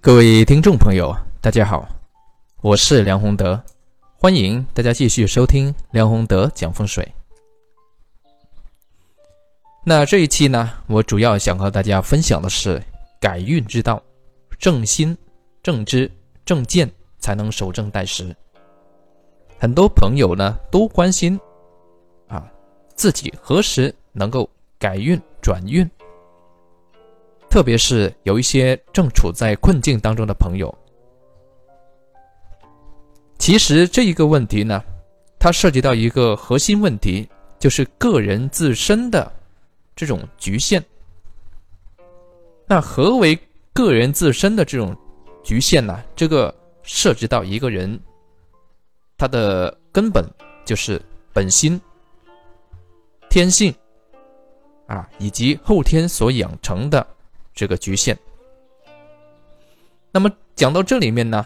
各位听众朋友，大家好，我是梁宏德，欢迎大家继续收听梁宏德讲风水。那这一期呢，我主要想和大家分享的是改运之道，正心、正知、正见，才能守正待时。很多朋友呢都关心啊，自己何时能够改运转运？特别是有一些正处在困境当中的朋友，其实这一个问题呢，它涉及到一个核心问题，就是个人自身的这种局限。那何为个人自身的这种局限呢？这个涉及到一个人，他的根本就是本心、天性啊，以及后天所养成的。这个局限。那么讲到这里面呢，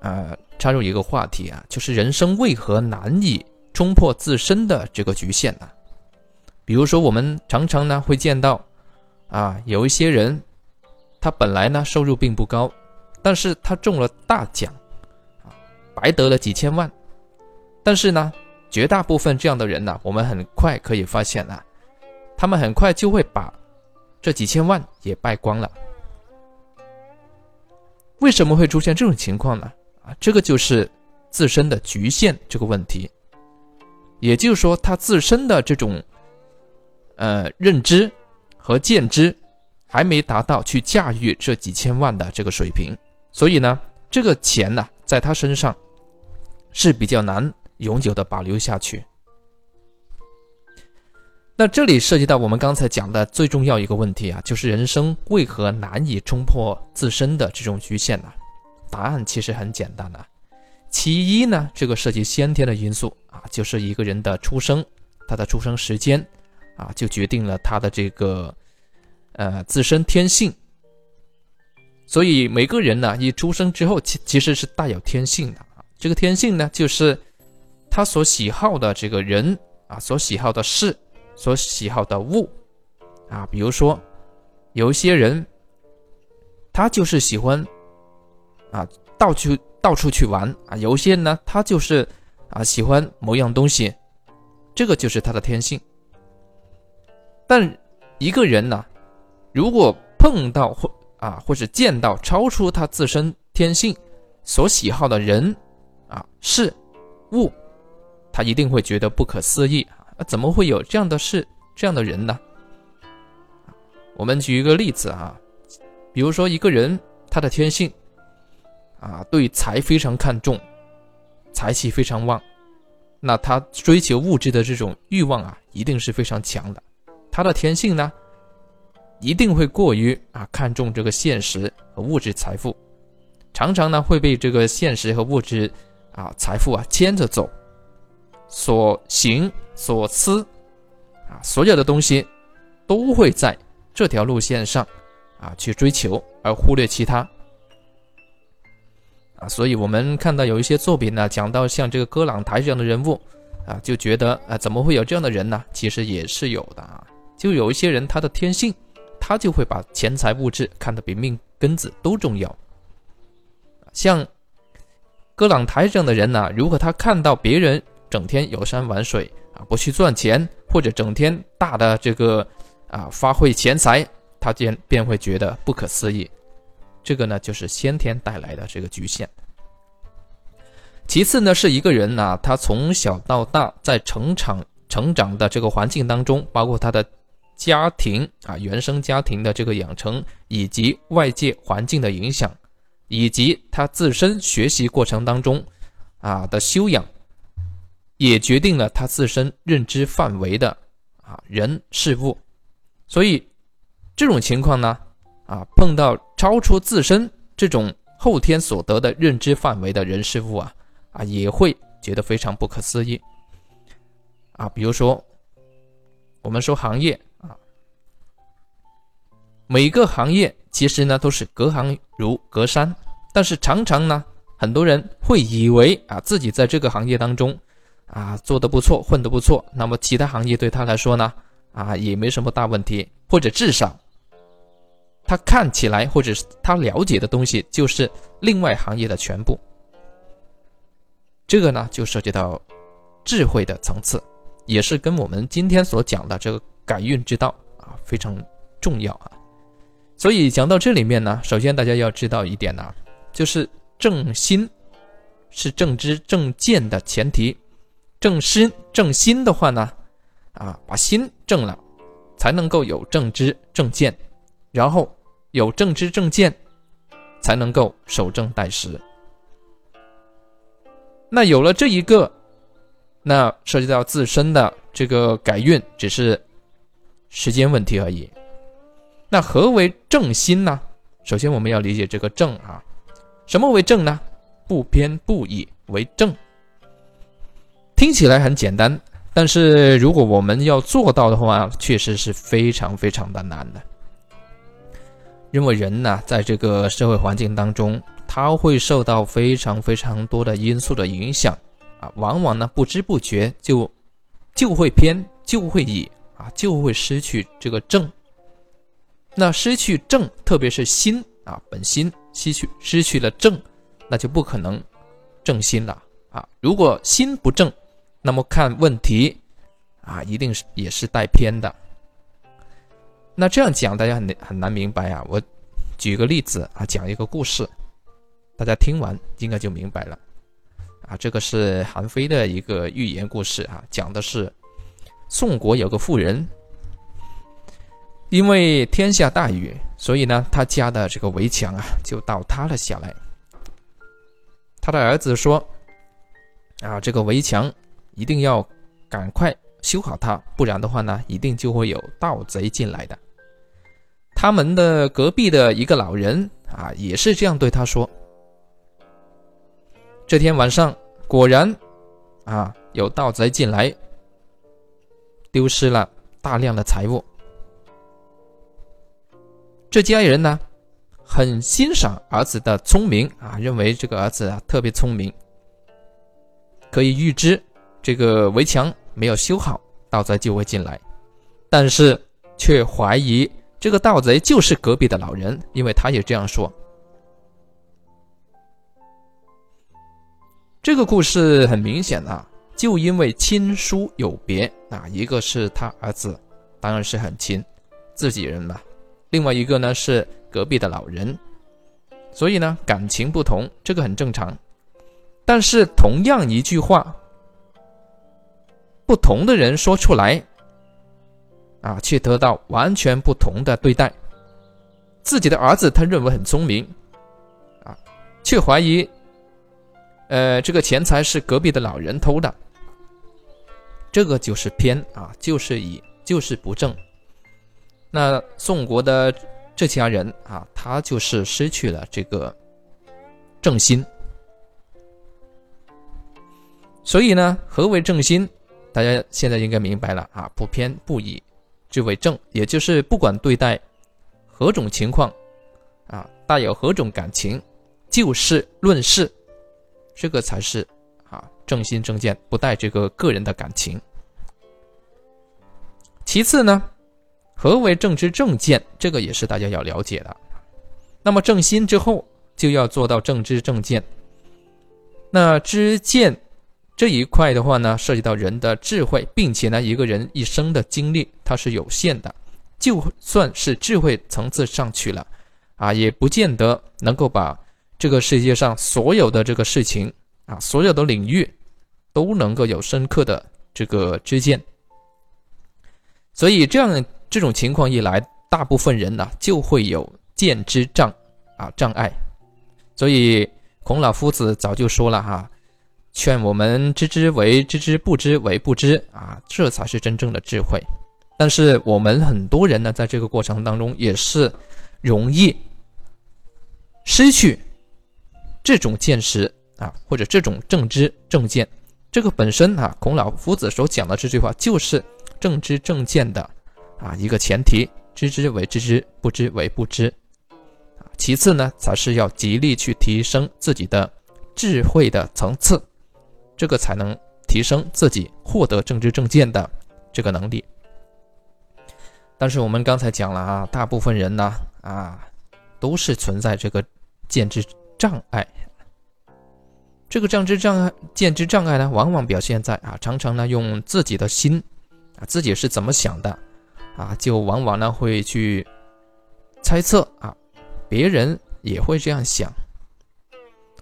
呃，插入一个话题啊，就是人生为何难以冲破自身的这个局限呢？比如说，我们常常呢会见到，啊，有一些人，他本来呢收入并不高，但是他中了大奖，啊，白得了几千万，但是呢，绝大部分这样的人呢，我们很快可以发现啊，他们很快就会把。这几千万也败光了，为什么会出现这种情况呢？啊，这个就是自身的局限这个问题，也就是说，他自身的这种呃认知和见知还没达到去驾驭这几千万的这个水平，所以呢，这个钱呢，在他身上是比较难永久的保留下去。那这里涉及到我们刚才讲的最重要一个问题啊，就是人生为何难以冲破自身的这种局限呢？答案其实很简单啊，其一呢，这个涉及先天的因素啊，就是一个人的出生，他的出生时间啊，就决定了他的这个呃自身天性。所以每个人呢，一出生之后，其其实是带有天性的啊，这个天性呢，就是他所喜好的这个人啊，所喜好的事。所喜好的物，啊，比如说，有一些人，他就是喜欢，啊，到处到处去玩啊；有些人呢，他就是啊，喜欢某样东西，这个就是他的天性。但一个人呢，如果碰到或啊，或者见到超出他自身天性所喜好的人，啊，事物，他一定会觉得不可思议。怎么会有这样的事、这样的人呢？我们举一个例子啊，比如说一个人他的天性啊，对财非常看重，财气非常旺，那他追求物质的这种欲望啊，一定是非常强的。他的天性呢，一定会过于啊看重这个现实和物质财富，常常呢会被这个现实和物质啊财富啊牵着走。所行所思，啊，所有的东西都会在这条路线上啊去追求，而忽略其他。啊，所以我们看到有一些作品呢，讲到像这个戈朗台这样的人物，啊，就觉得啊，怎么会有这样的人呢？其实也是有的啊，就有一些人他的天性，他就会把钱财物质看得比命根子都重要。像戈朗台这样的人呢，如果他看到别人，整天游山玩水啊，不去赚钱，或者整天大的这个啊发挥钱财，他便便会觉得不可思议。这个呢，就是先天带来的这个局限。其次呢，是一个人呢，他从小到大在成长成长的这个环境当中，包括他的家庭啊原生家庭的这个养成，以及外界环境的影响，以及他自身学习过程当中啊的修养。也决定了他自身认知范围的啊人事物，所以这种情况呢，啊碰到超出自身这种后天所得的认知范围的人事物啊啊也会觉得非常不可思议啊。比如说，我们说行业啊，每个行业其实呢都是隔行如隔山，但是常常呢，很多人会以为啊自己在这个行业当中。啊，做得不错，混得不错，那么其他行业对他来说呢，啊，也没什么大问题，或者至少，他看起来或者是他了解的东西就是另外行业的全部。这个呢，就涉及到智慧的层次，也是跟我们今天所讲的这个改运之道啊非常重要啊。所以讲到这里面呢，首先大家要知道一点呢，就是正心是正知正见的前提，正心正心的话呢，啊把心正了，才能够有正知正见，然后有正知正见，才能够守正待时。那有了这一个，那涉及到自身的这个改运，只是时间问题而已。那何为正心呢？首先我们要理解这个正啊，什么为正呢？不偏不倚为正。听起来很简单，但是如果我们要做到的话，确实是非常非常的难的。因为人呢，在这个社会环境当中。他会受到非常非常多的因素的影响啊，往往呢不知不觉就就会偏，就会倚啊，就会失去这个正。那失去正，特别是心啊，本心失去失去了正，那就不可能正心了啊。如果心不正，那么看问题啊，一定是也是带偏的。那这样讲大家很很难明白啊。我举个例子啊，讲一个故事。大家听完应该就明白了，啊，这个是韩非的一个寓言故事啊，讲的是宋国有个妇人，因为天下大雨，所以呢，他家的这个围墙啊就倒塌了下来。他的儿子说：“啊，这个围墙一定要赶快修好它，不然的话呢，一定就会有盗贼进来的。”他们的隔壁的一个老人啊，也是这样对他说。这天晚上，果然，啊，有盗贼进来，丢失了大量的财物。这家人呢，很欣赏儿子的聪明啊，认为这个儿子啊特别聪明，可以预知这个围墙没有修好，盗贼就会进来，但是却怀疑这个盗贼就是隔壁的老人，因为他也这样说。这个故事很明显啊，就因为亲疏有别啊，一个是他儿子，当然是很亲，自己人嘛；另外一个呢是隔壁的老人，所以呢感情不同，这个很正常。但是同样一句话，不同的人说出来，啊，却得到完全不同的对待。自己的儿子他认为很聪明，啊，却怀疑。呃，这个钱财是隔壁的老人偷的，这个就是偏啊，就是以就是不正。那宋国的这家人啊，他就是失去了这个正心。所以呢，何为正心？大家现在应该明白了啊，不偏不倚，之为正，也就是不管对待何种情况啊，带有何种感情，就事论事。这个才是啊正心正见，不带这个个人的感情。其次呢，何为正知正见？这个也是大家要了解的。那么正心之后，就要做到正知正见。那知见这一块的话呢，涉及到人的智慧，并且呢，一个人一生的经历它是有限的，就算是智慧层次上去了，啊，也不见得能够把。这个世界上所有的这个事情啊，所有的领域都能够有深刻的这个知见，所以这样这种情况一来，大部分人呢就会有见之障啊障碍。所以孔老夫子早就说了哈，劝我们知之为知之，不知为不知啊，这才是真正的智慧。但是我们很多人呢，在这个过程当中也是容易失去。这种见识啊，或者这种正知正见，这个本身啊，孔老夫子所讲的这句话就是正知正见的啊一个前提，知之为知之，不知为不知。其次呢，才是要极力去提升自己的智慧的层次，这个才能提升自己获得正知正见的这个能力。但是我们刚才讲了啊，大部分人呢啊，都是存在这个见知障碍。这个认知障碍、见知障碍呢，往往表现在啊，常常呢用自己的心啊，自己是怎么想的啊，就往往呢会去猜测啊，别人也会这样想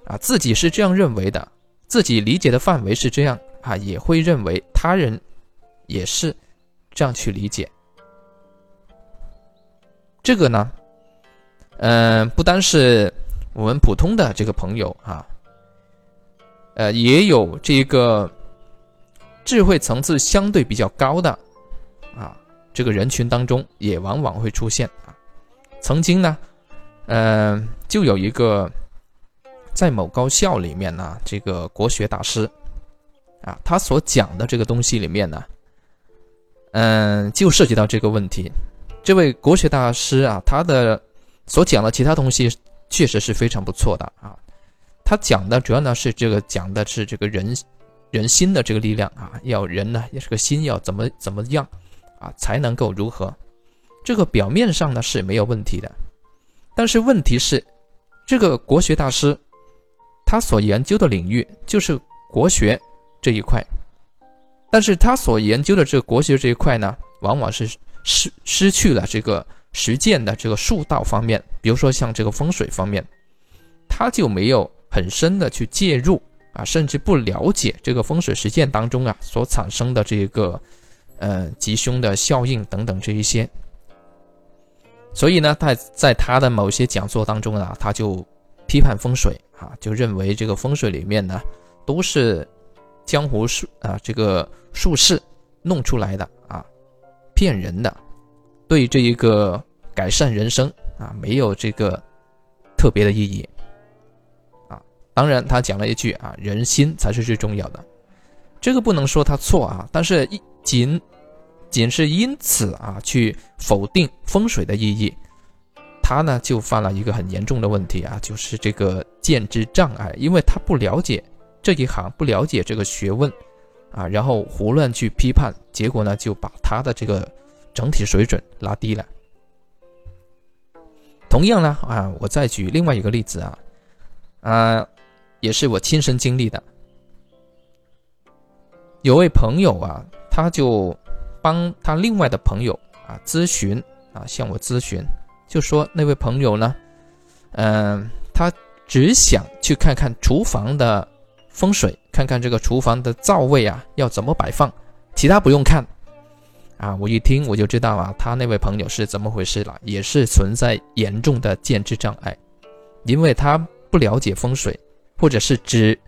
啊，自己是这样认为的，自己理解的范围是这样啊，也会认为他人也是这样去理解。这个呢，嗯，不单是我们普通的这个朋友啊。呃，也有这个智慧层次相对比较高的啊，这个人群当中也往往会出现啊。曾经呢，嗯，就有一个在某高校里面呢，这个国学大师啊，他所讲的这个东西里面呢，嗯，就涉及到这个问题。这位国学大师啊，他的所讲的其他东西确实是非常不错的啊。他讲的主要呢是这个讲的是这个人人心的这个力量啊，要人呢也是个心要怎么怎么样啊才能够如何？这个表面上呢是没有问题的，但是问题是这个国学大师他所研究的领域就是国学这一块，但是他所研究的这个国学这一块呢，往往是失失去了这个实践的这个术道方面，比如说像这个风水方面，他就没有。很深的去介入啊，甚至不了解这个风水实践当中啊所产生的这个呃吉凶的效应等等这一些，所以呢，在在他的某些讲座当中啊，他就批判风水啊，就认为这个风水里面呢都是江湖术啊这个术士弄出来的啊，骗人的，对这一个改善人生啊没有这个特别的意义啊。当然，他讲了一句啊，人心才是最重要的，这个不能说他错啊，但是仅仅是因此啊去否定风水的意义，他呢就犯了一个很严重的问题啊，就是这个见知障碍，因为他不了解这一行，不了解这个学问啊，然后胡乱去批判，结果呢就把他的这个整体水准拉低了。同样呢啊，我再举另外一个例子啊，啊。也是我亲身经历的。有位朋友啊，他就帮他另外的朋友啊咨询啊，向我咨询，就说那位朋友呢，嗯，他只想去看看厨房的风水，看看这个厨房的灶位啊要怎么摆放，其他不用看。啊，我一听我就知道啊，他那位朋友是怎么回事了，也是存在严重的见知障碍，因为他不了解风水。或者是只，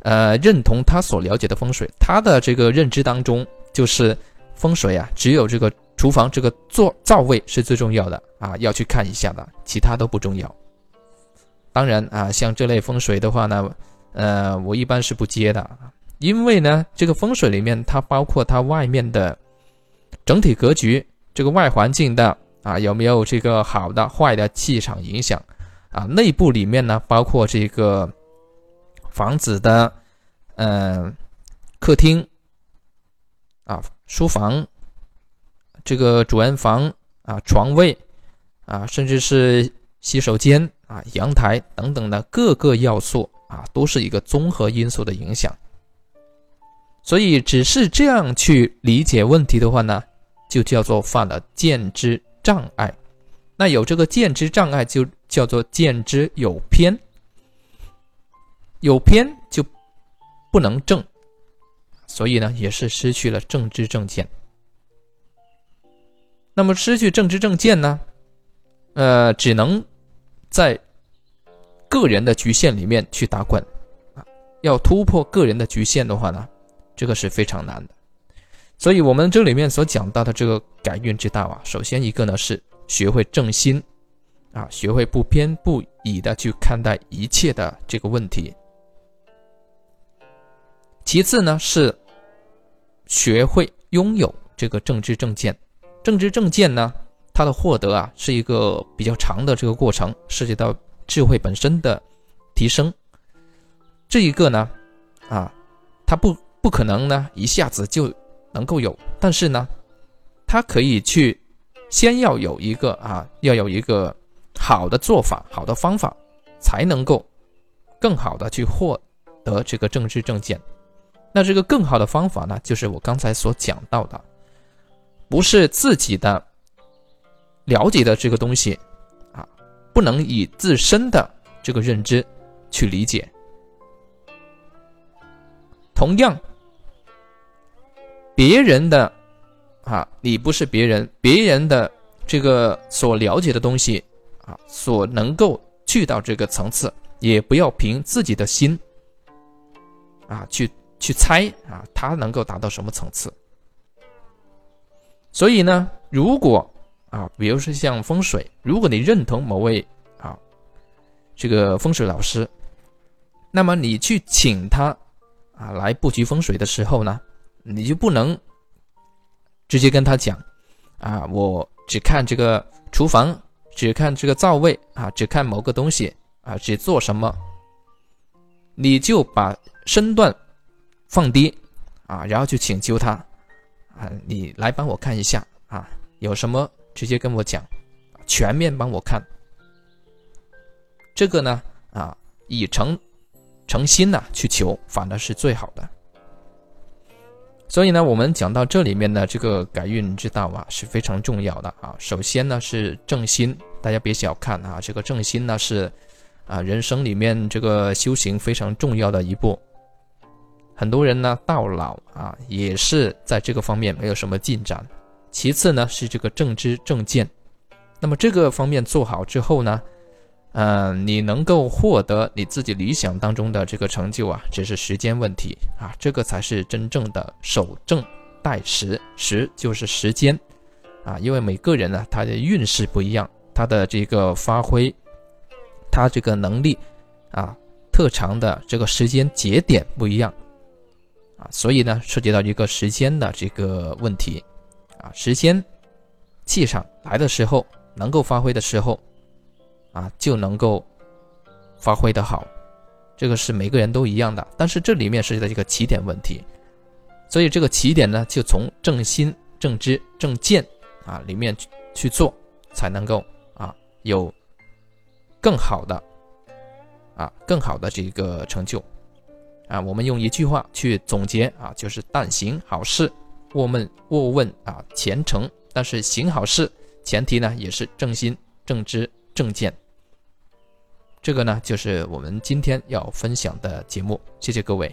呃，认同他所了解的风水，他的这个认知当中就是风水啊，只有这个厨房这个座灶位是最重要的啊，要去看一下的，其他都不重要。当然啊，像这类风水的话呢，呃，我一般是不接的，因为呢，这个风水里面它包括它外面的整体格局，这个外环境的啊有没有这个好的坏的气场影响啊，内部里面呢包括这个。房子的，嗯，客厅啊，书房，这个主人房啊，床位啊，甚至是洗手间啊，阳台等等的各个要素啊，都是一个综合因素的影响。所以，只是这样去理解问题的话呢，就叫做犯了见知障碍。那有这个见知障碍，就叫做见知有偏。有偏就不能正，所以呢，也是失去了正知正见。那么失去正知正见呢，呃，只能在个人的局限里面去打滚啊。要突破个人的局限的话呢，这个是非常难的。所以我们这里面所讲到的这个改运之道啊，首先一个呢是学会正心啊，学会不偏不倚的去看待一切的这个问题。其次呢，是学会拥有这个政治正见。正知正见呢，它的获得啊，是一个比较长的这个过程，涉及到智慧本身的提升。这一个呢，啊，它不不可能呢一下子就能够有，但是呢，它可以去先要有一个啊，要有一个好的做法、好的方法，才能够更好的去获得这个政治正见。那这个更好的方法呢，就是我刚才所讲到的，不是自己的了解的这个东西啊，不能以自身的这个认知去理解。同样，别人的啊，你不是别人，别人的这个所了解的东西啊，所能够去到这个层次，也不要凭自己的心啊去。去猜啊，他能够达到什么层次？所以呢，如果啊，比如说像风水，如果你认同某位啊这个风水老师，那么你去请他啊来布局风水的时候呢，你就不能直接跟他讲啊，我只看这个厨房，只看这个灶位啊，只看某个东西啊，只做什么，你就把身段。放低，啊，然后去请求他，啊，你来帮我看一下啊，有什么直接跟我讲，全面帮我看。这个呢，啊，以诚诚心呐去求，反而是最好的。所以呢，我们讲到这里面的这个改运之道啊，是非常重要的啊。首先呢是正心，大家别小看啊，这个正心呢是啊人生里面这个修行非常重要的一步。很多人呢到老啊也是在这个方面没有什么进展。其次呢是这个正知正见，那么这个方面做好之后呢，嗯，你能够获得你自己理想当中的这个成就啊，只是时间问题啊，这个才是真正的守正待时，时就是时间啊，因为每个人呢他的运势不一样，他的这个发挥，他这个能力啊特长的这个时间节点不一样。啊，所以呢，涉及到一个时间的这个问题，啊，时间气场来的时候，能够发挥的时候，啊，就能够发挥的好，这个是每个人都一样的。但是这里面涉及到一个起点问题，所以这个起点呢，就从正心、正知、正见啊里面去做，才能够啊有更好的啊更好的这个成就。啊，我们用一句话去总结啊，就是但行好事，莫问莫问啊前程。但是行好事，前提呢也是正心、正知、正见。这个呢就是我们今天要分享的节目，谢谢各位。